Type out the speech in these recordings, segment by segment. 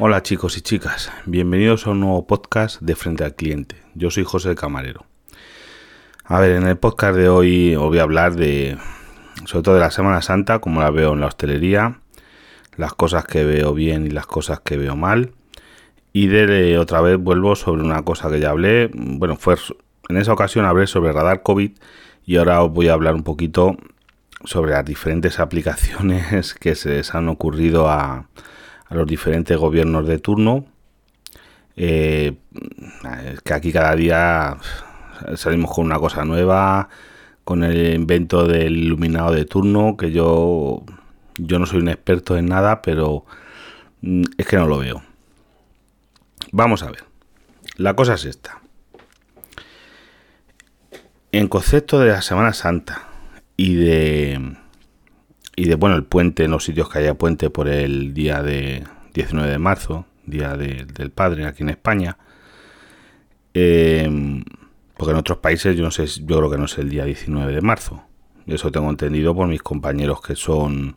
Hola chicos y chicas, bienvenidos a un nuevo podcast de Frente al Cliente. Yo soy José Camarero. A ver, en el podcast de hoy os voy a hablar de, sobre todo de la Semana Santa, como la veo en la hostelería, las cosas que veo bien y las cosas que veo mal. Y de otra vez vuelvo sobre una cosa que ya hablé. Bueno, fue en esa ocasión hablé sobre radar COVID y ahora os voy a hablar un poquito sobre las diferentes aplicaciones que se les han ocurrido a, los diferentes gobiernos de turno. Eh, que aquí cada día salimos con una cosa nueva, con el invento del iluminado de turno, que yo, yo no soy un experto en nada, pero mm, es que no lo veo. Vamos a ver. La cosa es esta. En concepto de la Semana Santa y de y de bueno el puente en los sitios que haya puente por el día de 19 de marzo, día del padre aquí en España, em, porque en otros países yo no sé, yo creo que no es el día 19 de marzo. Eso tengo entendido por mis compañeros que son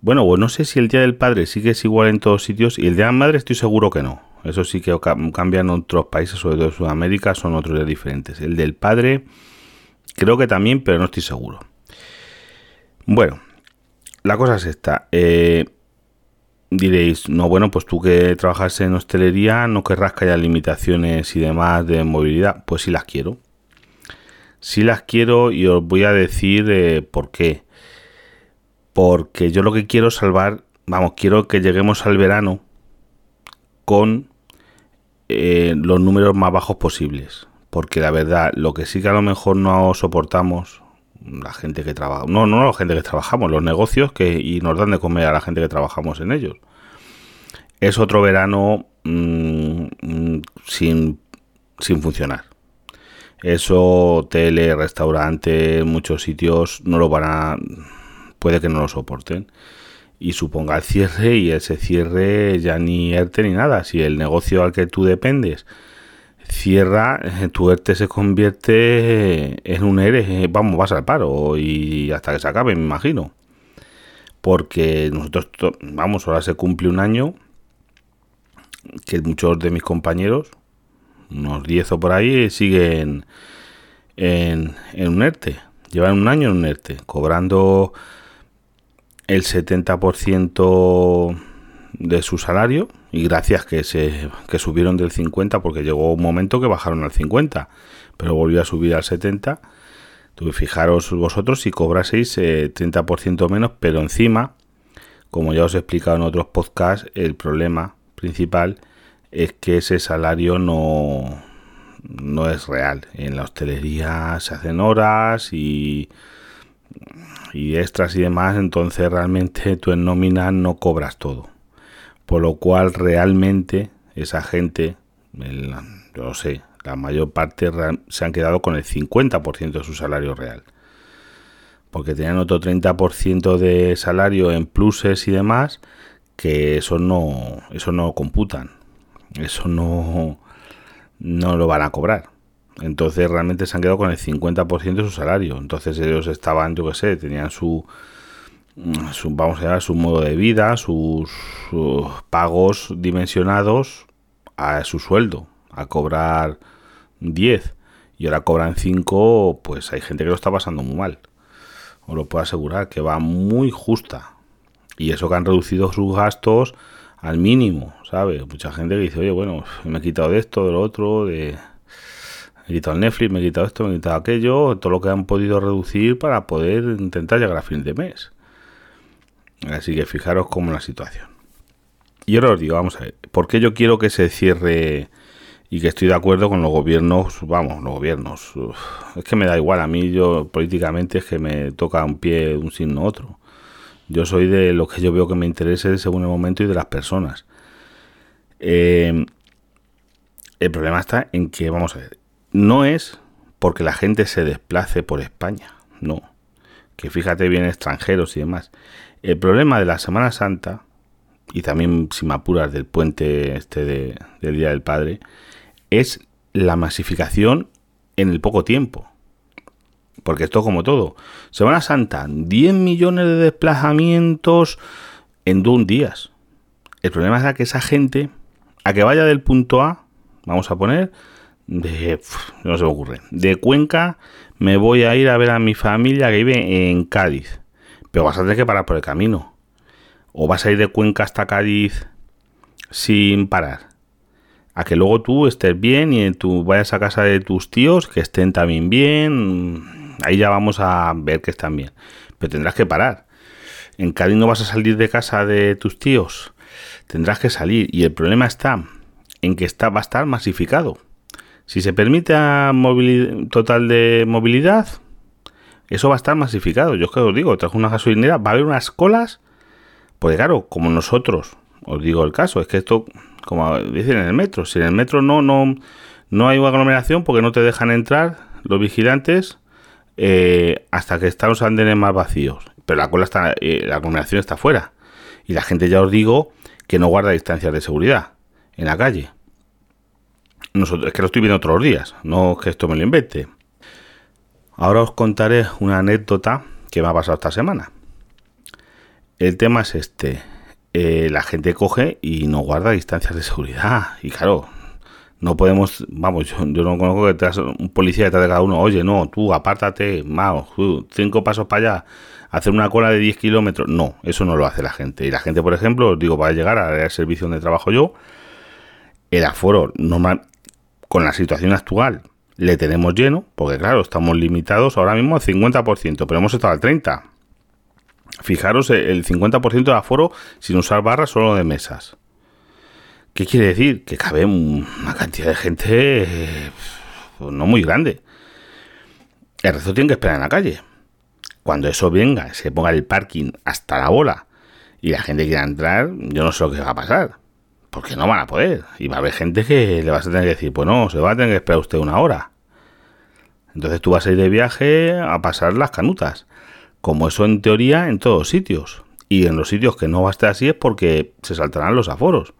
bueno, pues no sé si el día del padre sí que es igual en todos sitios y el día de la madre estoy seguro que no. Eso sí que cambian en otros países, sobre todo en Sudamérica, son otros días diferentes. El del padre, creo que también, pero no estoy seguro. Bueno, la cosa es esta. Eh, diréis, no, bueno, pues tú que trabajas en hostelería, no querrás que haya limitaciones y demás de movilidad. Pues sí las quiero. Sí las quiero y os voy a decir eh, por qué. Porque yo lo que quiero salvar, vamos, quiero que lleguemos al verano con eh, los números más bajos posibles. Porque la verdad, lo que sí que a lo mejor no soportamos, la gente que trabaja, no, no la gente que trabajamos, los negocios que y nos dan de comer a la gente que trabajamos en ellos. Es otro verano mm, mm, sin, sin funcionar. Eso, hoteles, restaurantes, muchos sitios no lo van a. puede que no lo soporten y suponga el cierre y ese cierre ya ni ERTE ni nada. Si el negocio al que tú dependes cierra, eh, tu ERTE se convierte en un ERE, eh, vamos, vas al paro y hasta que se acabe, me imagino. Porque nosotros, vamos, ahora se cumple un año que muchos de mis compañeros, unos 10 o por ahí, siguen en, en un ERTE. Llevan un año en un ERTE, cobrando el 70% de su salario y gracias que se que subieron del 50 porque llegó un momento que bajaron al 50 pero volvió a subir al 70 Tú fijaros vosotros si cobraseis 30% eh, menos pero encima como ya os he explicado en otros podcasts el problema principal es que ese salario no no es real en la hostelería se hacen horas y y extras y demás, entonces realmente tú en nómina no cobras todo. Por lo cual realmente esa gente, yo lo sé, la mayor parte se han quedado con el 50% de su salario real. Porque tenían otro 30% de salario en pluses y demás, que eso no, eso no computan. Eso no, no lo van a cobrar. Entonces realmente se han quedado con el 50% de su salario. Entonces ellos estaban, yo qué sé, tenían su, su, vamos a llamar, su modo de vida, sus, pagos dimensionados a su sueldo, a cobrar 10 y ahora cobran 5, pues hay gente que lo está pasando muy mal. Os lo puedo asegurar, que va muy justa. Y eso que han reducido sus gastos al mínimo, ¿sabes? Mucha gente que dice, oye, bueno, me he quitado de esto, de lo otro, de he quitado el Netflix, me he quitado esto, me he quitado aquello, todo lo que han podido reducir para poder intentar llegar a fin de mes. Así que fijaros cómo la situación. Y ahora os digo, vamos a ver, ¿por qué yo quiero que se cierre y que estoy de acuerdo con los gobiernos? Vamos, los gobiernos. es que me da igual, a mí yo políticamente es que me toca un pie un signo otro. Yo soy de lo que yo veo que me interese según el momento y de las personas. Eh, el problema está en que, vamos a ver, no es porque la gente se desplace por España, no. Que fíjate bien extranjeros y demás. El problema de la Semana Santa, y también si me apuras del puente este del Día del Padre, es la masificación en el poco tiempo. Porque esto como todo. Semana Santa, 10 millones de desplazamientos en dos días. El problema es que esa gente, a que vaya del punto A, vamos a poner, de, no se me ocurre, de Cuenca me voy a ir a ver a mi familia que vive en Cádiz, pero vas a tener que parar por el camino. O vas a ir de Cuenca hasta Cádiz sin parar. A que luego tú estés bien y tú vayas a casa de tus tíos que estén también bien. Ahí ya vamos a ver que están bien. Pero tendrás que parar. En Cádiz no vas a salir de casa de tus tíos. Tendrás que salir. Y el problema está en que está, va a estar masificado. Si se permite a total de movilidad, eso va a estar masificado. Yo es que os digo, trajo una gasolinera, va a haber unas colas. Porque claro, como nosotros, os digo el caso, es que esto, como dicen en el metro, si en el metro no, no, no hay aglomeración porque no te dejan entrar los vigilantes eh, hasta que están los andenes más vacíos pero la cola está, eh, la aglomeración está fuera. Y la gente ya os digo que no guarda distancias de seguridad en la calle. Nosotros, es que lo estoy viendo los días, no que esto me lo invente. Ahora os contaré una anécdota que me ha pasado esta semana. El tema es este. Eh, la gente coge y no guarda distancias de seguridad. Y claro, no podemos, vamos, yo, no conozco que te un policía detrás de cada uno, oye, no, tú apártate, mao, cinco pasos para allá, hacer una cola de 10 kilómetros. No, eso no lo hace la gente. Y la gente, por ejemplo, os digo, para llegar al servicio donde trabajo yo, el aforo normal, con la situación actual, le tenemos lleno, porque claro, estamos limitados ahora mismo al 50%, pero hemos estado al 30%. Fijaros, el 50% de aforo sin usar barras solo de mesas. ¿Qué quiere decir? Que cabe una cantidad de gente pues, no muy grande. El resto tiene que esperar en la calle. Cuando eso venga, se ponga el parking hasta la bola y la gente quiera entrar, yo no sé lo que va a pasar. Porque no van a poder. Y va a haber gente que le vas a tener que decir, pues no, se va a tener que esperar usted una hora. Entonces tú vas a ir de viaje a pasar las canutas. Como eso en teoría en todos sitios. Y en los sitios que no va a estar así es porque se saltarán los aforos.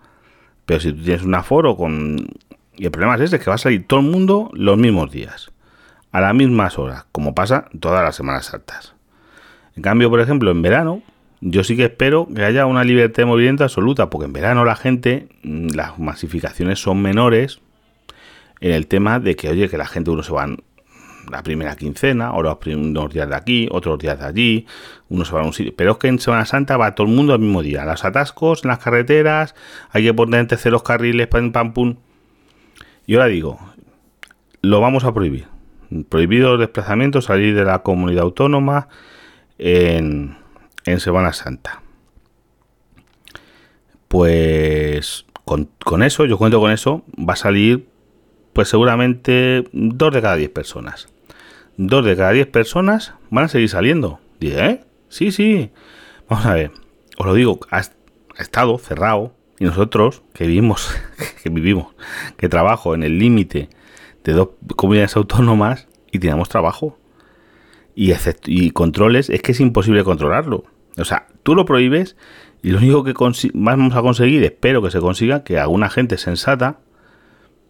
Pero si tú tienes un aforo con... Y el problema es ese, que va a salir todo el mundo los mismos días, a las mismas horas, como pasa todas las Semanas Altas. En cambio, por ejemplo, en verano, yo sí que espero que haya una libertad de movimiento absoluta, porque en verano la gente, mm, las masificaciones son menores en el tema de que, oye, que la gente uno se van la primera quincena, o los unos días de aquí, otros días de allí, uno se va a un sitio. Pero es que en Semana Santa va todo el mundo al mismo día. Los atascos en las carreteras, hay que poner en terceros carriles, pam, pam, pum. Y ahora digo, lo vamos a prohibir. Prohibido el desplazamiento, salir de la comunidad autónoma en, en Semana Santa. Pues con, eso, yo cuento con eso, va a salir pues seguramente dos de cada diez personas dos de cada diez personas van a seguir saliendo. Dice, ¿eh? Sí, sí. Vamos a ver. Os lo digo, ha, estado cerrado y nosotros que vivimos, que vivimos, que trabajo en el límite de dos comunidades autónomas y tenemos trabajo y, controles, es que es imposible controlarlo. O sea, tú lo prohíbes y lo único que vamos a conseguir, espero que se consiga, que alguna gente sensata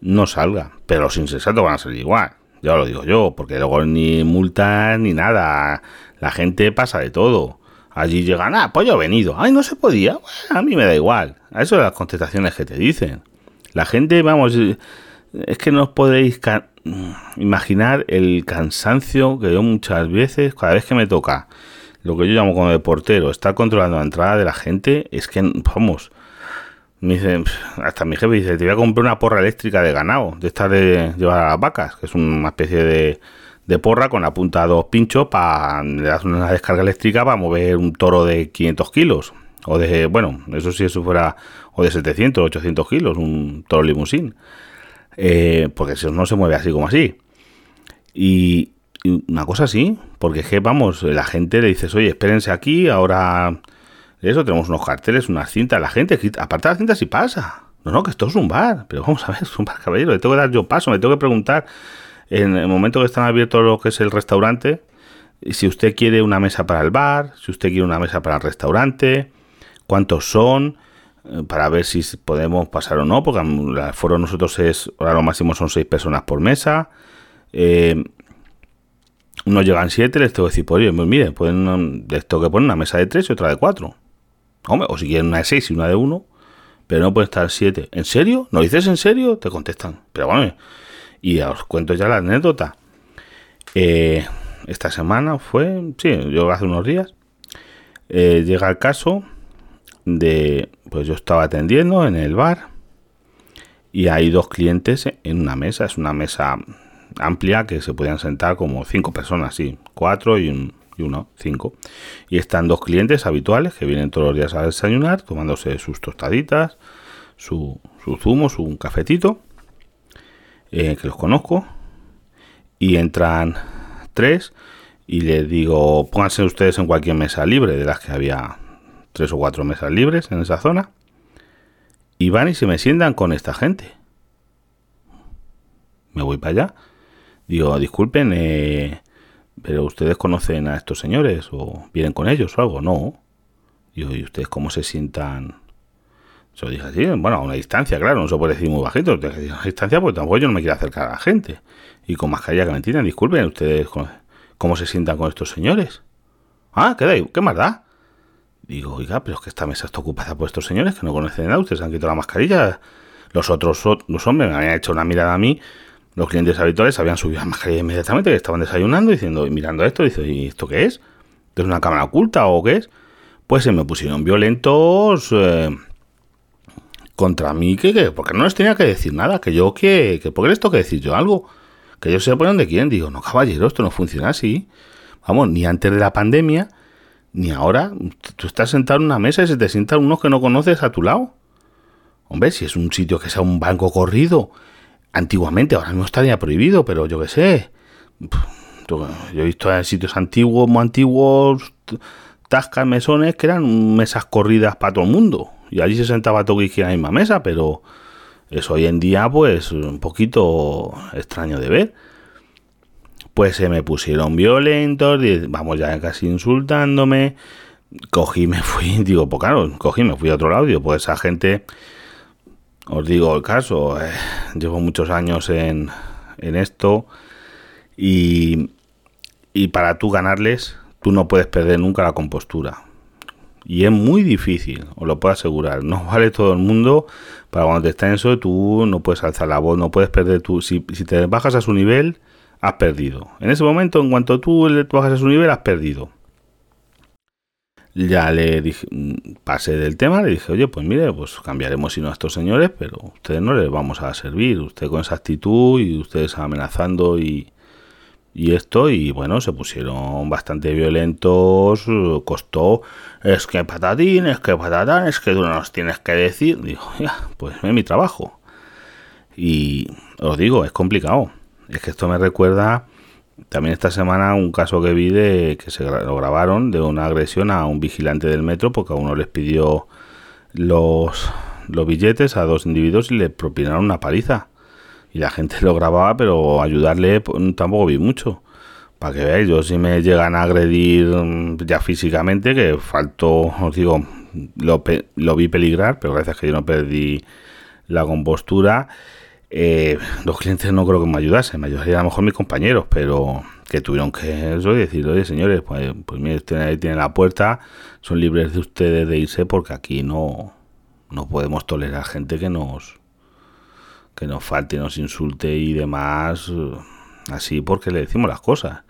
no salga. Pero los insensatos van a salir igual. Ya lo digo yo, porque luego ni multas ni nada. La gente pasa de todo. Allí llegan, ah, pues yo he venido. Ay, no se podía. a mí me da igual. A eso de las contestaciones que te dicen. La gente, vamos, es que no os podéis imaginar el cansancio que yo muchas veces, cada vez que me toca lo que yo llamo como de portero, estar controlando la entrada de la gente, es que, vamos, me dice, hasta mi jefe dice, te voy a comprar una porra eléctrica de ganado, de esta de llevar a las vacas, que es una especie de, porra con la punta a dos pinchos para le das una descarga eléctrica para mover un toro de 500 kilos. O de, bueno, eso si eso fuera, o de 700, 800 kilos, un toro limusín. Eh, porque eso no se mueve así como así. Y, una cosa así, porque es que, vamos, la gente le dices, oye, espérense aquí, ahora eso, tenemos unos carteles, unas cintas. La gente, aparte de las cintas, sí pasa. No, no, que esto es un bar. Pero vamos a ver, es un bar, caballero. Le tengo que dar yo paso, me tengo que preguntar en el momento que están abiertos lo que es el restaurante, si usted quiere una mesa para el bar, si usted quiere una mesa para el restaurante, cuántos son, para ver si podemos pasar o no, porque el foro nosotros es, ahora lo máximo son seis personas por mesa. Eh, unos llegan siete, les tengo que decir, pues, pues mire, pueden, les tengo que poner una mesa de tres y otra de cuatro. Hombre, o si quieren una de 6 y una de 1, pero no puede estar siete. ¿En serio? ¿No dices en serio? Te contestan. Pero bueno, y os cuento ya la anécdota. Eh, esta semana fue, sí, yo hace unos días, eh, llega el caso de, pues yo estaba atendiendo en el bar y hay dos clientes en una mesa, es una mesa amplia que se podían sentar como cinco personas, sí, cuatro y, un, uno, cinco. Y están dos clientes habituales que vienen todos los días a desayunar, tomándose sus tostaditas, su, su zumo, su cafetito, eh, que los conozco, y entran tres y les digo, pónganse ustedes en cualquier mesa libre, de las que había tres o cuatro mesas libres en esa zona, y van y se me sientan con esta gente. Me voy para allá. Digo, disculpen, eh, pero ustedes conocen a estos señores o vienen con ellos o algo. No. Digo, ¿y ustedes cómo se sientan? Se lo dije así, bueno, a una distancia, claro, no se puede decir muy bajito, a una distancia porque tampoco yo no me quiero acercar a la gente. Y con mascarilla que me entiendan, disculpen, ustedes cómo se sientan con estos señores. Ah, ¿qué, da, ¿qué más da? Digo, oiga, pero es que esta mesa está ocupada por estos señores que no conocen nada, ustedes han quitado la mascarilla. Los otros, los hombres me habían hecho una mirada a mí, los clientes habituales habían subido la mascarilla inmediatamente, que estaban desayunando, diciendo, y mirando esto, dice, ¿y esto qué es? ¿Es una cámara oculta o qué es? Pues se me pusieron violentos eh, contra mí, que, que, porque no les tenía que decir nada, que yo, que, que, ¿por qué les tengo que decir yo algo? Que ellos se ponen de quién. Digo, no, caballero, esto no funciona así. Vamos, ni antes de la pandemia, ni ahora. Tú estás sentado en una mesa y se te sientan unos que no conoces a tu lado. Hombre, si es un sitio que sea un banco corrido, antiguamente, ahora no estaría prohibido, pero yo qué sé. Yo he visto sitios antiguos, muy antiguos, tascas, mesones, que eran mesas corridas para todo el mundo. Y allí se sentaba todo en la misma mesa, pero eso hoy en día, pues, un poquito extraño de ver. Pues se me pusieron violentos, vamos ya casi insultándome. Cogí, me fui, digo, pues claro, cogí, me fui a otro lado, pues esa gente, os digo el caso, eh, llevo muchos años en, en esto y, y para tú ganarles, tú no puedes perder nunca la compostura. Y es muy difícil, os lo puedo asegurar. No vale todo el mundo para cuando te está en eso, tú no puedes alzar la voz, no puedes perder tu. Si, si te bajas a su nivel, has perdido. En ese momento, en cuanto tú le bajas a su nivel, has perdido. Ya le dije, mm, pasé del tema, le dije, oye, pues mire, pues cambiaremos sino a estos señores, pero ustedes no les vamos a servir. Usted con esa actitud y ustedes amenazando y, y esto, y bueno, se pusieron bastante violentos, costó, es que patatín, es que patatán, es que tú no nos tienes que decir. Digo, ya, pues es mi trabajo. Y os digo, es complicado. Es que esto me recuerda también esta semana un caso que vi de que se lo grabaron de una agresión a un vigilante del metro porque a uno les pidió los, los billetes a dos individuos y le propinaron una paliza y la gente lo grababa, pero ayudarle pues, tampoco vi mucho. Para que veáis, yo si me llegan a agredir mm, ya físicamente, que faltó, os digo, lo, lo vi peligrar, pero gracias que yo no perdí la compostura. Eh, los clientes no creo que me ayudasen, me ayudarían a lo mejor mis compañeros, pero que tuvieron que eso decir, oye señores, pues, pues mire, usted ahí tiene la puerta, son libres de ustedes de irse porque aquí no, no podemos tolerar gente que nos, que nos falte, nos insulte y demás, eh, así porque le decimos las cosas.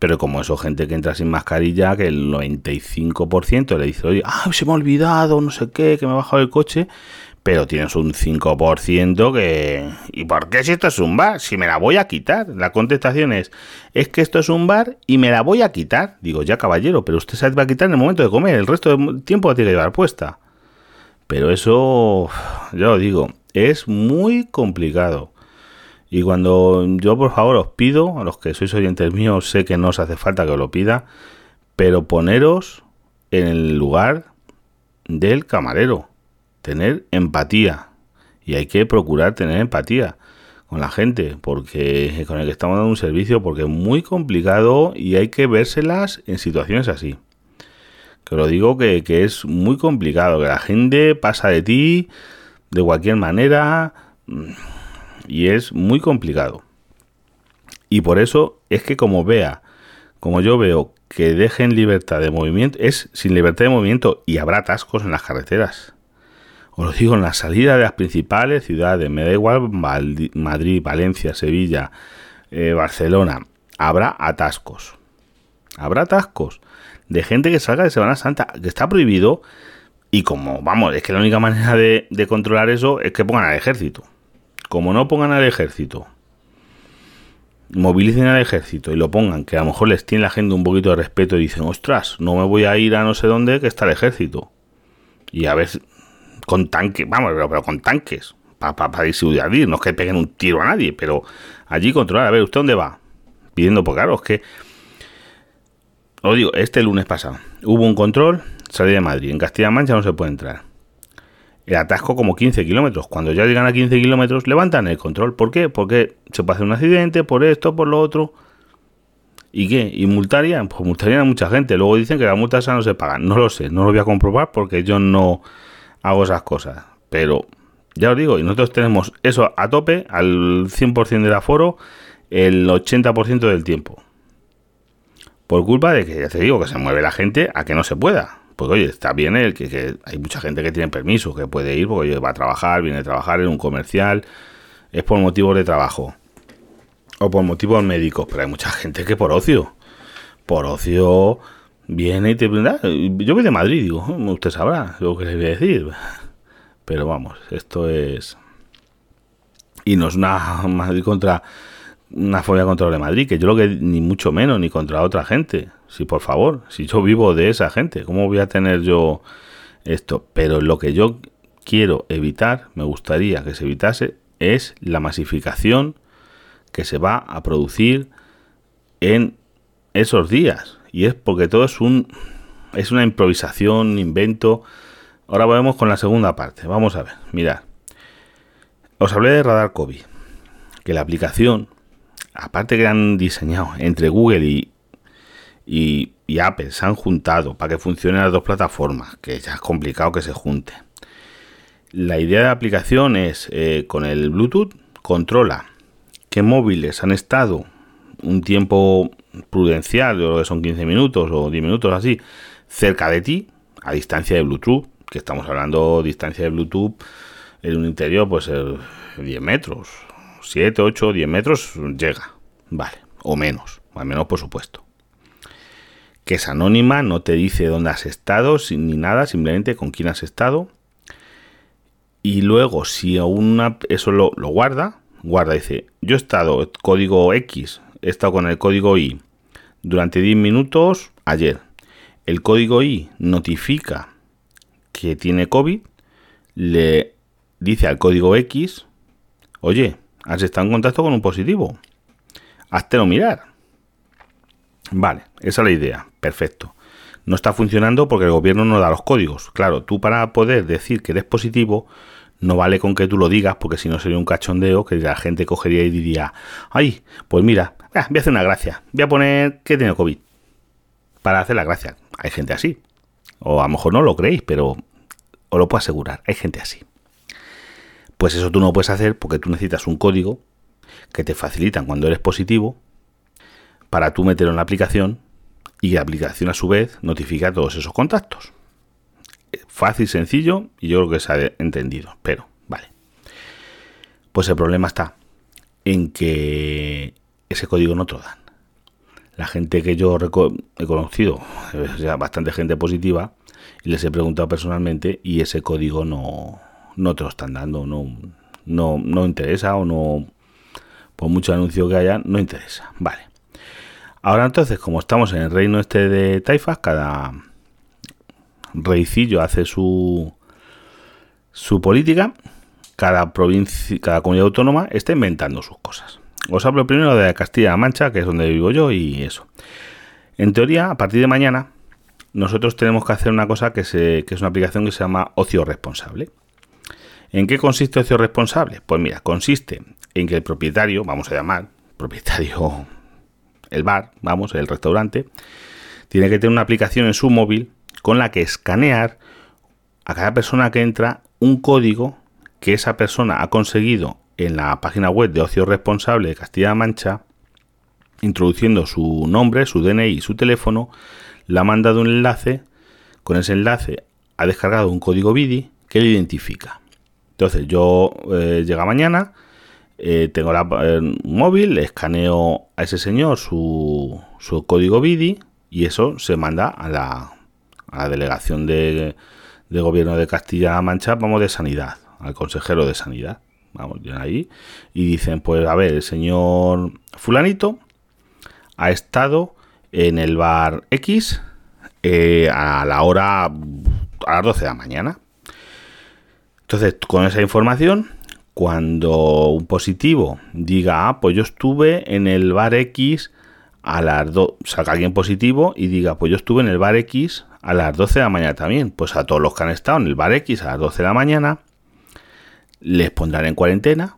Pero como eso, gente que entra sin mascarilla, que el 95% le dice, oye, ah, se me ha olvidado, no sé qué, que me ha bajado el coche, pero tienes un 5% que... ¿Y por qué si esto es un bar? Si me la voy a quitar. La contestación es, es que esto es un bar y me la voy a quitar. Digo, ya caballero, pero usted se va a quitar en el momento de comer, el resto del tiempo la tiene que llevar puesta. Pero eso, ya lo digo, es muy complicado. Y cuando yo por favor os pido, a los que sois oyentes míos, sé que no os hace falta que os lo pida, pero poneros en el lugar del camarero, tener empatía. Y hay que procurar tener empatía con la gente, porque con el que estamos dando un servicio, porque es muy complicado y hay que vérselas en situaciones así. Que lo digo que, que es muy complicado, que la gente pasa de ti, de cualquier manera y es muy complicado. Y por eso es que como vea, como yo veo que dejen libertad de movimiento, es sin libertad de movimiento y habrá atascos en las carreteras. Os lo digo, en la salida de las principales ciudades, me da igual Madrid, Valencia, Sevilla, eh, Barcelona, habrá atascos. Habrá atascos de gente que salga de Semana Santa, que está prohibido. Y como, vamos, es que la única manera de, de controlar eso es que pongan al ejército. Como no pongan al ejército movilicen al ejército y lo pongan, que a lo mejor les tiene la gente un poquito de respeto y dicen, ostras, no me voy a ir a no sé dónde que está el ejército. Y a ver, con tanques, vamos, pero, con tanques, para pa, no es que peguen un tiro a nadie, pero allí controlar, a ver, ¿usted dónde va? Pidiendo, por claro, es que, os digo, este lunes pasado, hubo un control, salí de Madrid, en Castilla-La Mancha no se puede entrar el atasco como 15 kilómetros. Cuando ya llegan a 15 kilómetros, levantan el control. ¿Por qué? Porque se puede hacer un accidente, por esto, por lo otro. ¿Y qué? ¿Y multarían? Pues multarían a mucha gente. Luego dicen que las multas no se pagan. No lo sé, no lo voy a comprobar porque yo no hago esas cosas. Pero ya os digo, y nosotros tenemos eso a tope, al 100% del aforo, el 80% del tiempo. Por culpa de que, ya te digo, que se mueve la gente a que no se pueda. Porque oye, está bien el que, hay mucha gente que tiene permiso, que puede ir, porque va a trabajar, viene a trabajar en un comercial, es por motivos de trabajo o por motivos médicos, pero hay mucha gente que por ocio, por ocio viene y te brinda. Yo voy de Madrid, digo, usted sabrá lo que le voy a decir. Pero vamos, esto es. Y no es una Madrid contra una fobia contra de Madrid, que yo lo que ni mucho menos, ni contra otra gente. Si por favor, si yo vivo de esa gente, ¿cómo voy a tener yo esto? Pero lo que yo quiero evitar, me gustaría que se evitase, es la masificación que se va a producir en esos días. Y es porque todo es un es una improvisación, invento. Ahora vamos con la segunda parte. Vamos a ver, mirad. Os hablé de Radar COVID, que la aplicación aparte que han diseñado entre Google y, y, Apple, se han juntado para que funcionen las dos plataformas, que ya es complicado que se junte. La idea de la aplicación es, eh, con el Bluetooth, controla qué móviles han estado un tiempo prudencial, yo creo que son 15 minutos o 10 minutos así, cerca de ti, a distancia de Bluetooth, que estamos hablando distancia de Bluetooth en un interior, pues 10 metros, 7, 8, 10 metros llega. Vale, o menos, al menos por supuesto. Que es anónima, no te dice dónde has estado ni nada, simplemente con quién has estado. Y luego, si una, eso lo, lo guarda, guarda, dice, yo he estado, código X, he estado con el código Y durante 10 minutos ayer. El código Y notifica que tiene COVID, le dice al código X, oye, has estado en contacto con un positivo. Háztelo mirar. Vale, esa es la idea. Perfecto. No está funcionando porque el gobierno no da los códigos. Claro, tú para poder decir que eres positivo, no vale con que tú lo digas, porque si no sería un cachondeo que la gente cogería y diría, ay, pues mira, ah, voy a hacer una gracia, voy a poner que tengo COVID. Para hacer la gracia. Hay gente así. O a lo mejor no lo creéis, pero os lo puedo asegurar, hay gente así. Pues eso tú no puedes hacer porque tú necesitas un código que te facilitan cuando eres positivo para tú meterlo en la aplicación y la aplicación a su vez notifica todos esos contactos. Fácil, sencillo y yo creo que se ha entendido, pero vale. Pues el problema está en que ese código no te lo dan. La gente que yo he conocido, ya bastante gente positiva, y les he preguntado personalmente y ese código no, no te lo están dando, no, no, no interesa o no, por mucho anuncio que haya, no interesa. Vale. Ahora entonces, como estamos en el reino este de Taifas, cada reicillo hace su, su política, cada provincia, cada comunidad autónoma está inventando sus cosas. Os hablo primero de Castilla-La Mancha, que es donde vivo yo, y eso. En teoría, a partir de mañana, nosotros tenemos que hacer una cosa que, que es una aplicación que se llama Ocio Responsable. ¿En qué consiste ocio responsable? Pues mira, consiste en que el propietario, vamos a llamar, propietario, el bar, vamos, el restaurante, tiene que tener una aplicación en su móvil con la que escanear a cada persona que entra un código que esa persona ha conseguido en la página web de Ocio Responsable de Castilla-La Mancha, introduciendo su nombre, su DNI y su teléfono, le ha mandado un enlace, con ese enlace ha descargado un código BIDI ¿Qué le identifica? Entonces yo eh, llega mañana, eh, tengo un móvil, le escaneo a ese señor su, su código BIDI y eso se manda a la, a la delegación de, gobierno de Castilla-La Mancha, vamos, de sanidad, al consejero de sanidad. Vamos, ahí. Y dicen, pues a ver, el señor fulanito ha estado en el bar X eh, a la hora, a las 12 de la mañana. Entonces, con esa información, cuando un positivo diga, ah, pues yo estuve en el bar X a las 2, salga alguien positivo y diga, pues yo estuve en el bar X a las 12 de la mañana también. Pues a todos los que han estado en el bar X a las 12 de la mañana, les pondrán en cuarentena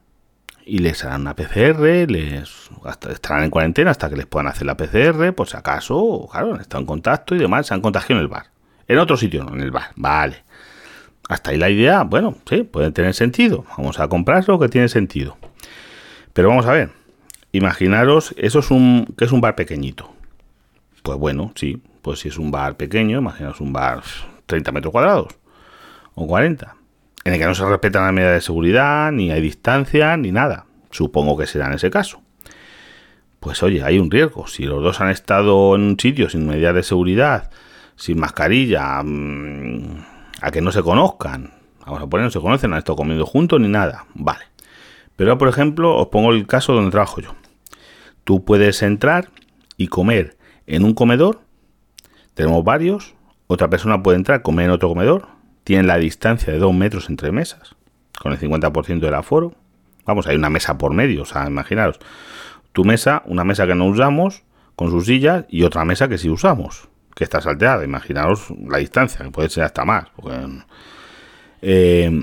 y les harán una PCR, les estarán en cuarentena hasta que les puedan hacer la PCR, por si acaso, claro, han estado en contacto y demás, se han contagiado en el bar. En otro sitio, no, en el bar, vale. Hasta ahí la idea, bueno, sí, puede tener sentido. Vamos a comprar lo que tiene sentido. Pero vamos a ver, imaginaros, eso es un, que es un bar pequeñito. Pues bueno, sí, pues si es un bar pequeño, imaginaos un bar 30 metros cuadrados o 40 en el que no se respetan las medidas de seguridad, ni hay distancia, ni nada. Supongo que será en ese caso. Pues oye, hay un riesgo. Si los dos han estado en un sitio sin medidas de seguridad, sin mascarilla, mm, a que no se conozcan, vamos a poner, no se conocen, han estado comiendo juntos ni nada, vale. Pero por ejemplo, os pongo el caso donde trabajo yo. Tú puedes entrar y comer en un comedor, tenemos varios, otra persona puede entrar, comer en otro comedor, tienen la distancia de dos metros entre mesas, con el 50% del aforo. Vamos, hay una mesa por medio, o sea, imaginaros, tu mesa, una mesa que no usamos, con sus sillas, y otra mesa que sí usamos, que está salteada. Imaginaros la distancia, que puede ser hasta más. Eh,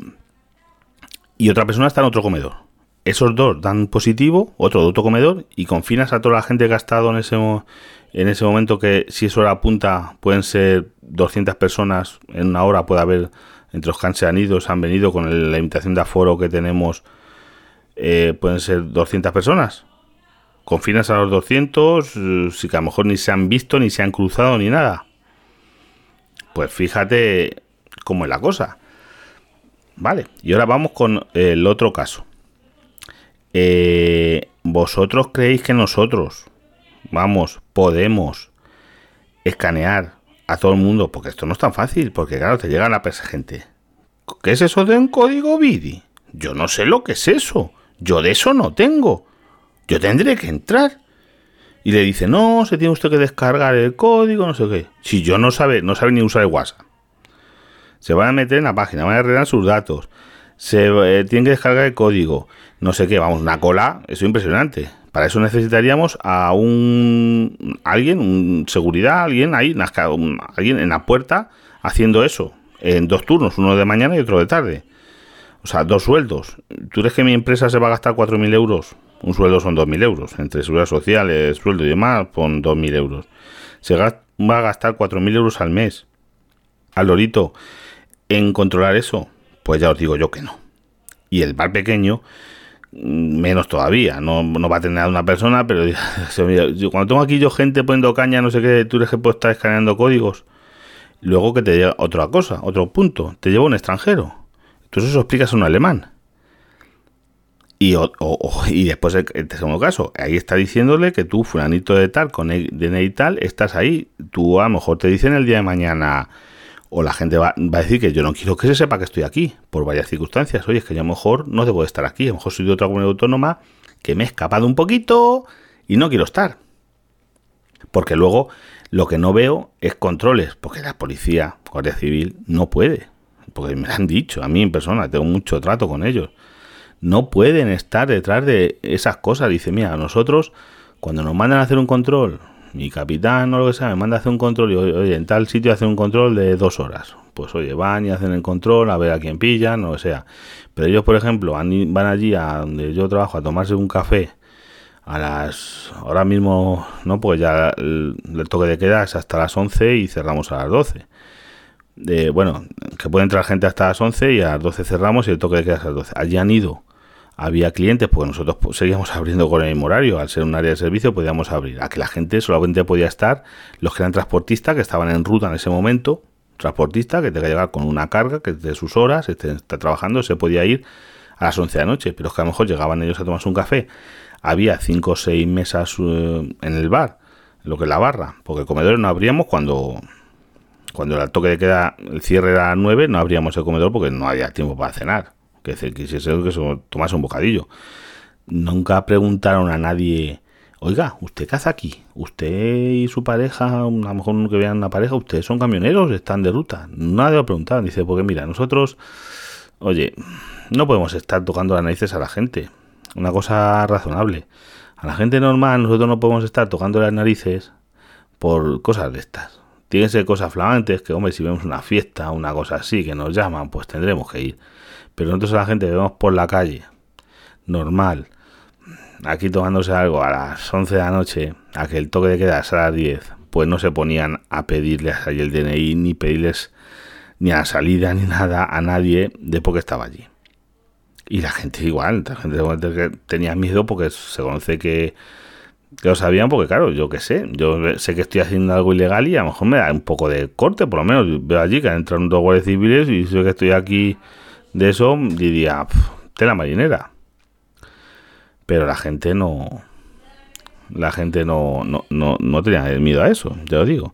y otra persona está en otro comedor. Esos dos dan positivo, otro de otro comedor, y confinas a toda la gente que ha estado en ese, en ese momento que si es hora punta pueden ser 200 personas en una hora, puede haber entre los que se han ido, se han venido con la invitación de aforo que tenemos, eh, pueden ser 200 personas. Confinas a los 200, eh, si que a lo mejor ni se han visto, ni se han cruzado, ni nada. Pues fíjate cómo es la cosa. Vale, y ahora vamos con el otro caso. Eh, ¿Vosotros creéis que nosotros, vamos, podemos escanear a todo el mundo, porque esto no es tan fácil, porque claro, te llega la gente. ¿Qué es eso de un código BIDI? Yo no sé lo que es eso. Yo de eso no tengo. Yo tendré que entrar. Y le dice, no, se tiene usted que descargar el código, no sé qué. Si yo no sabe, no sabe ni usar el WhatsApp. Se van a meter en la página, van a arreglar sus datos. Se eh, tiene que descargar el código. No sé qué, vamos, una cola, eso es impresionante. Para eso necesitaríamos a un alguien, un seguridad, alguien ahí, alguien en la puerta haciendo eso, en dos turnos, uno de mañana y otro de tarde. O sea, dos sueldos. ¿Tú crees que mi empresa se va a gastar 4.000 euros? Un sueldo son 2.000 euros. Entre seguridad social, sueldo y demás, pon 2.000 euros. Se va a gastar 4.000 euros al mes. Al lorito. En controlar eso. Pues ya os digo yo que no. Y el bar pequeño menos todavía. No, no va a tener a una persona, pero cuando tengo aquí yo gente poniendo caña, no sé qué, tú eres que puedo estar escaneando códigos. Luego que te llega otra cosa, otro punto, te lleva un extranjero. Entonces eso explicas a un alemán. Y, y después el, segundo caso, ahí está diciéndole que tú, fulanito de tal, con DNI tal, estás ahí. Tú a lo mejor te dicen el día de mañana, o la gente va, a decir que yo no quiero que se sepa que estoy aquí, por varias circunstancias. Oye, es que yo a lo mejor no debo estar aquí, a lo mejor soy de otra comunidad autónoma que me he escapado un poquito y no quiero estar. Porque luego lo que no veo es controles, porque la policía, Guardia Civil, no puede. Porque me han dicho, a mí en persona, tengo mucho trato con ellos. No pueden estar detrás de esas cosas. Dice, mira, nosotros, cuando nos mandan a hacer un control, mi capitán o lo que sea me manda a hacer un control y oye, en tal sitio hace un control de dos horas. Pues oye, van y hacen el control a ver a quién pillan, o lo sea. Pero ellos, por ejemplo, van, allí a donde yo trabajo a tomarse un café a las... Ahora mismo, no, pues ya el, toque de queda es hasta las 11 y cerramos a las 12. De, bueno, que puede entrar gente hasta las 11 y a las 12 cerramos y el toque de queda es a las 12. Allí han ido había clientes, porque nosotros pues, seguíamos abriendo con el mismo horario, al ser un área de servicio podíamos abrir, a que la gente solamente podía estar los que eran transportistas, que estaban en ruta en ese momento, transportista que tenga que llegar con una carga que de sus horas, este, está trabajando, se podía ir a las 11 de la noche, pero es que a lo mejor llegaban ellos a tomarse un café, había 5 o 6 mesas eh, en el bar, lo que es la barra, porque comedores no abríamos cuando cuando el toque de queda, el cierre era a 9, no abríamos el comedor porque no había tiempo para cenar, que se quisiese que se tomase un bocadillo. Nunca preguntaron a nadie, oiga, ¿usted hace aquí? ¿Usted y su pareja, a lo mejor que vean una pareja, ustedes son camioneros, están de ruta? Nadie lo preguntaban, dice, porque mira, nosotros, oye, no podemos estar tocando las narices a la gente. Una cosa razonable. A la gente normal nosotros no podemos estar tocando las narices por cosas de estas. Tienen que ser cosas flamantes, que hombre, si vemos una fiesta, una cosa así, que nos llaman, pues tendremos que ir. Pero nosotros a la gente vemos por la calle, normal, aquí tomándose algo a las 11 de la noche, a que el toque de queda es a las 10, pues no se ponían a pedirles ahí el DNI, ni pedirles ni a la salida, ni nada a nadie de por qué estaba allí. Y la gente igual, la gente tenía miedo porque se conoce que, que lo sabían, porque claro, yo qué sé, yo sé que estoy haciendo algo ilegal y a lo mejor me da un poco de corte, por lo menos veo allí que entran dos guardias civiles y sé que estoy aquí de eso, diría, tela marinera. Pero la gente no, la gente no, no, no, no tenía miedo a eso, ya lo digo.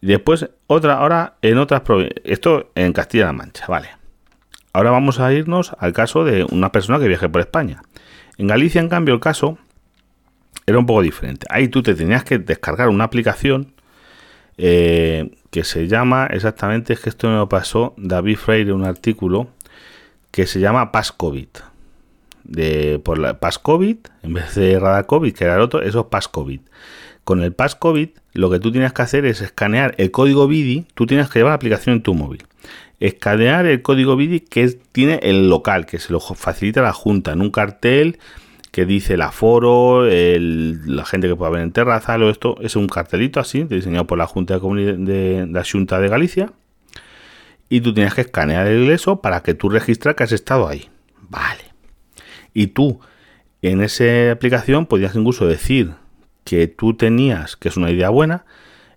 Después, otra, ahora en otras provincias, esto en Castilla-La Mancha, vale. Ahora vamos a irnos al caso de una persona que viaje por España. En Galicia, en cambio, el caso era un poco diferente. Ahí tú te tenías que descargar una aplicación eh, que se llama, exactamente, es que esto me lo pasó David Freire, un artículo que se llama Pascovid. De, por la Pascovid, en vez de Radar COVID, que era el otro, eso es Pascovid. Con el Pascovid, lo que tú tienes que hacer es escanear el código BIDI, tú tienes que llevar la aplicación en tu móvil escanear el código BIDI que tiene el local, que se lo facilita la Junta en un cartel que dice el aforo, la gente que puede haber en terraza, lo esto es un cartelito así, diseñado por la Junta de, de, la Junta de Galicia. Y tú tienes que escanear el eso para que tú registres que has estado ahí. Vale. Y tú, en esa aplicación, podías incluso decir que tú tenías, que es una idea buena,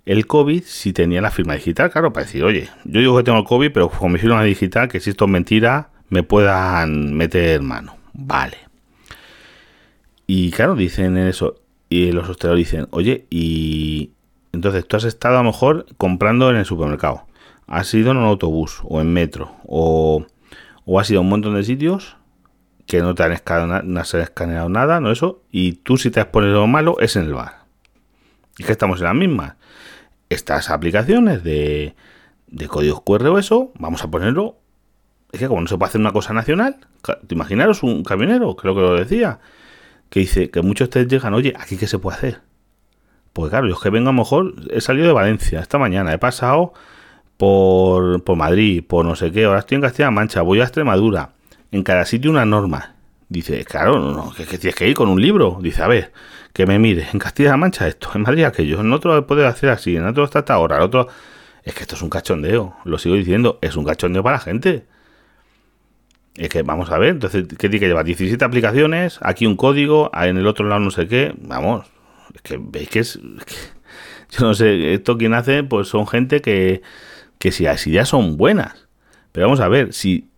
el COVID si tenía la firma digital, claro, para decir, oye, yo digo que tengo el COVID, pero con mi firma digital, que si esto es mentira, me puedan meter mano. Vale. Y claro, dicen eso. Y los hosteleros dicen, oye, y entonces tú has estado a lo mejor comprando en el supermercado. Has ido en un autobús o en metro o, o has ido a un montón de sitios que no te han escaneado, no has escaneado nada, no eso. Y tú si te has puesto malo es en el bar. Y que estamos en las mismas estas aplicaciones de, de códigos QR o eso, vamos a ponerlo. Es que como no se puede hacer una cosa nacional, imaginaros un camionero, creo que lo decía, que dice que muchos de ustedes llegan, oye, ¿aquí qué se puede hacer? Pues claro, yo es que vengo a lo mejor, he salido de Valencia esta mañana, he pasado por, por Madrid, por no sé qué, ahora estoy en Castilla-La Mancha, voy a Extremadura, en cada sitio una norma. Dice, claro, no, que, tienes que ir con un libro. Dice, a ver, que me mire, en Castilla-La Mancha esto, en Madrid aquello, en otro puede hacer así, en otro está hasta ahora, en otro... Es que esto es un cachondeo, lo sigo diciendo, es un cachondeo para la gente. Es que vamos a ver, entonces, ¿qué tiene que llevar? 17 aplicaciones, aquí un código, en el otro lado no sé qué, vamos, es que veis que es... yo no sé, esto quien hace, pues son gente que, que si las ideas son buenas. Pero vamos a ver, si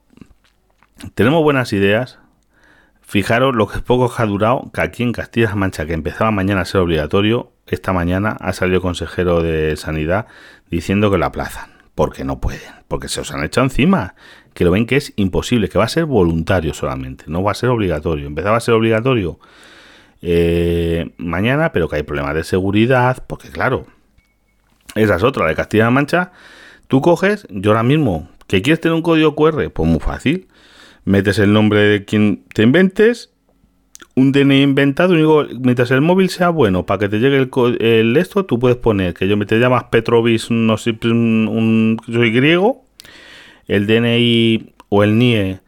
tenemos buenas ideas, Fijaros lo que poco ha durado que aquí en Castilla-La Mancha, que empezaba mañana a ser obligatorio, esta mañana ha salido el consejero de Sanidad diciendo que lo aplazan, porque no pueden, porque se os han echado encima, que lo ven que es imposible, que va a ser voluntario solamente, no va a ser obligatorio. Empezaba a ser obligatorio eh, mañana, pero que hay problemas de seguridad, porque claro, esa es otra, de Castilla-La Mancha, tú coges, yo ahora mismo, que quieres tener un código QR, pues muy fácil. Metes el nombre de quien te inventes, un DNI inventado, mientras el móvil sea bueno para que te llegue el, el, esto, tú puedes poner que yo me te llamas Petrovis, no sé, un, soy griego, el DNI o el NIE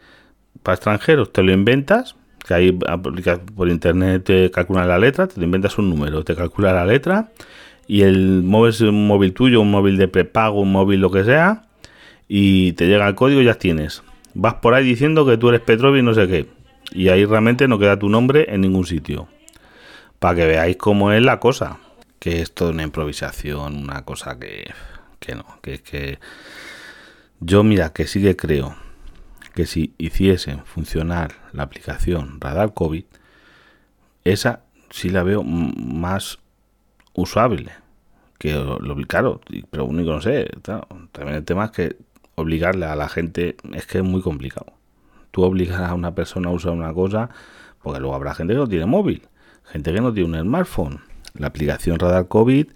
para extranjeros te lo inventas, que ahí por internet te calcula la letra, te inventas un número, te calcula la letra y el móvil es un móvil tuyo, un móvil de prepago, un móvil lo que sea y te llega el código y ya tienes vas por ahí diciendo que tú eres Petrovi y no sé qué. Y ahí realmente no queda tu nombre en ningún sitio. Para que veáis cómo es la cosa. Que es una improvisación, una cosa que, que no, que que yo mira que sí que creo que si hiciesen funcionar la aplicación Radar COVID, esa sí la veo más usable que lo claro, pero único no sé, también el tema es que obligarle a la gente es que es muy complicado. Tú obligar a una persona a usar una cosa, porque luego habrá gente que no tiene móvil, gente que no tiene un smartphone. La aplicación Radar COVID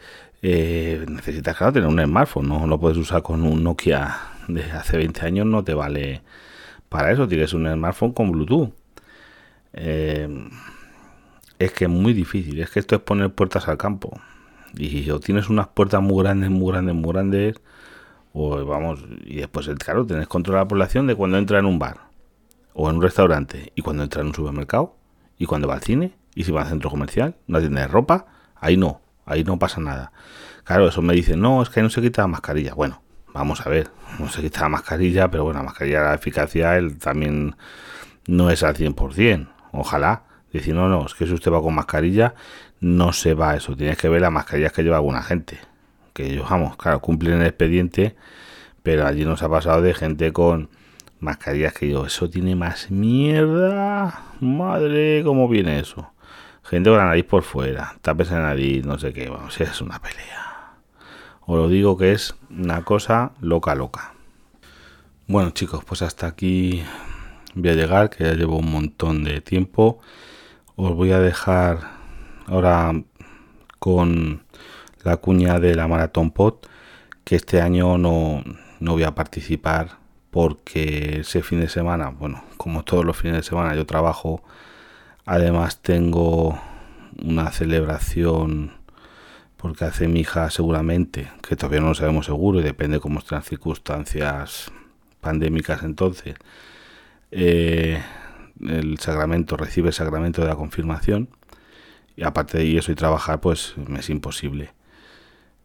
eh, necesitas, claro, tener un smartphone, no lo puedes usar con un Nokia de hace 20 años, no te vale para eso, tienes un smartphone con Bluetooth. Eh, es que es muy difícil, es que esto es poner puertas al campo. Y o tienes unas puertas muy grandes, muy grandes, muy grandes, o vamos, y después, claro, tenés control de la población de cuando entra en un bar, o en un restaurante, y cuando entra en un supermercado, y cuando va al cine, y si va al centro comercial, no tiene ropa, ahí no, ahí no pasa nada. Claro, eso me dicen, no, es que no se quita la mascarilla. Bueno, vamos a ver, no se quita la mascarilla, pero bueno, la mascarilla, la eficacia él, también no es al 100%. Ojalá. Decir, no, no, es que si usted va con mascarilla, no se va eso. Tienes que ver las mascarillas que lleva alguna gente. Que ellos, vamos, claro, cumplen el expediente, pero allí nos ha pasado de gente con mascarillas que yo, eso tiene más mierda. Madre, ¿cómo viene eso? Gente con la nariz por fuera, tapes en la nariz, no sé qué, vamos, es una pelea. Os lo digo que es una cosa loca, loca. Bueno, chicos, pues hasta aquí voy a llegar, que ya llevo un montón de tiempo. Os voy a dejar ahora con la cuña de la Maratón Pot, que este año no, no voy a participar porque ese fin de semana, bueno, como todos los fines de semana yo trabajo, además tengo una celebración porque hace mi hija seguramente, que todavía no lo sabemos seguro y depende cómo estén las circunstancias pandémicas entonces, eh, el sacramento, recibe el sacramento de la confirmación aparte de eso y trabajar pues me es imposible.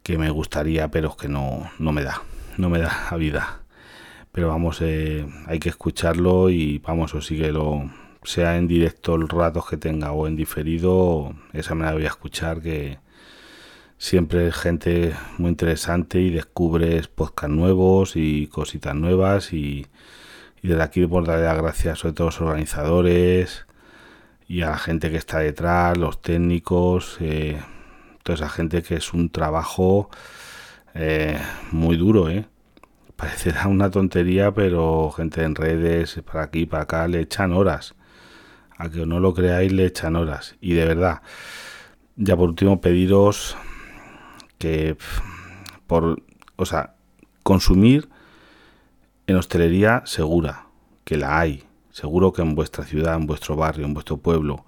Que me gustaría pero es que no, no me da no me da la vida. Pero vamos eh, hay que escucharlo y vamos o síguelo sea en directo el rato que tenga o en diferido esa me la voy a escuchar que siempre gente muy interesante y descubres podcast nuevos y cositas nuevas y y desde aquí por darle las gracias sobre todo los organizadores y a la gente que está detrás, los técnicos, eh, toda esa gente que es un trabajo eh, muy duro, ¿eh? Parecerá una tontería, pero gente en redes, para aquí, para acá, le echan horas. A que no lo creáis, le echan horas. Y de verdad, ya por último, pediros que, por, o sea, consumir en hostelería segura, que la hay. Seguro que en vuestra ciudad, en vuestro barrio, en vuestro pueblo,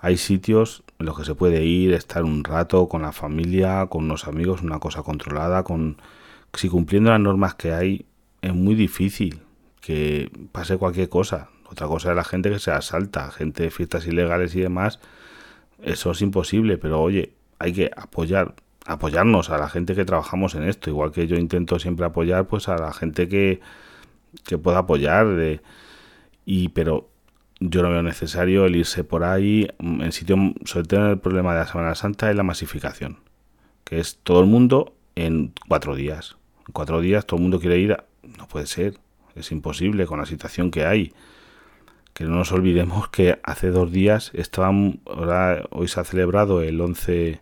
hay sitios en los que se puede ir, estar un rato con la familia, con unos amigos, una cosa controlada, con si cumpliendo las normas que hay es muy difícil que pase cualquier cosa. Otra cosa es la gente que se asalta, gente de fiestas ilegales y demás. Eso es imposible, pero oye, hay que apoyar apoyarnos a la gente que trabajamos en esto, igual que yo intento siempre apoyar pues a la gente que que pueda apoyar. De, y, pero yo no veo necesario el irse por ahí en sitio, sobre todo el problema de la Semana Santa es la masificación, que es todo el mundo en cuatro días. En cuatro días todo el mundo quiere ir, no puede ser, es imposible con la situación que hay. Que no nos olvidemos que hace dos días estaban, ahora, hoy se ha celebrado el 11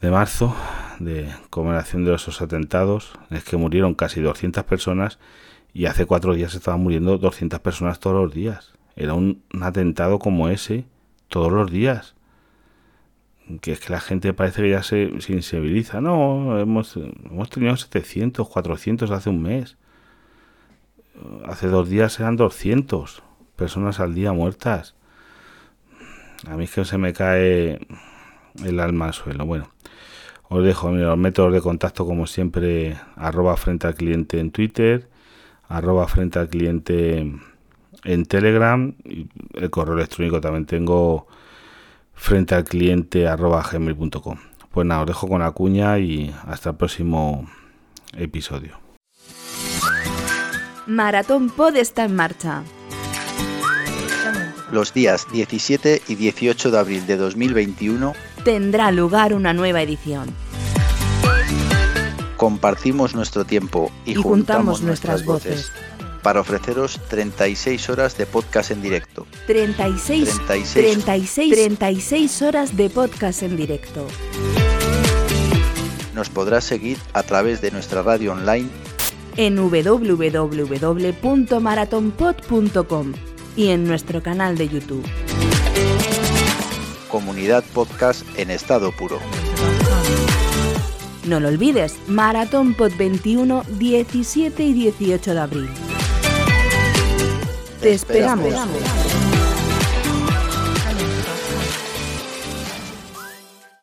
de marzo de conmemoración de esos atentados, en el que murieron casi 200 personas y hace cuatro días estaban muriendo 200 personas todos los días. Era un, atentado como ese todos los días. Que es que la gente parece que ya se, sensibiliza. No, hemos, hemos tenido 700, 400 hace un mes. Hace dos días eran 200 personas al día muertas. A mí es que se me cae el alma al suelo. Bueno, os dejo los métodos de contacto como siempre, arroba frente al cliente en Twitter arroba frente al cliente en Telegram. Y el correo electrónico también tengo frente al cliente arroba gmail.com. Pues nada, os dejo con la cuña y hasta el próximo episodio. Maratón Pod está en marcha. Los días 17 y 18 de abril de 2021 tendrá lugar una nueva edición compartimos nuestro tiempo y, Y juntamos nuestras para ofreceros 36 horas de podcast en directo. 36, 36. 36, 36 horas de podcast en directo. Nos podrás seguir a través de nuestra radio online En www.maratonpod.com y en nuestro canal de YouTube. Comunidad Podcast en estado puro. No lo olvides, Maratón Pod 21, 17 y 18 de abril. Te esperamos.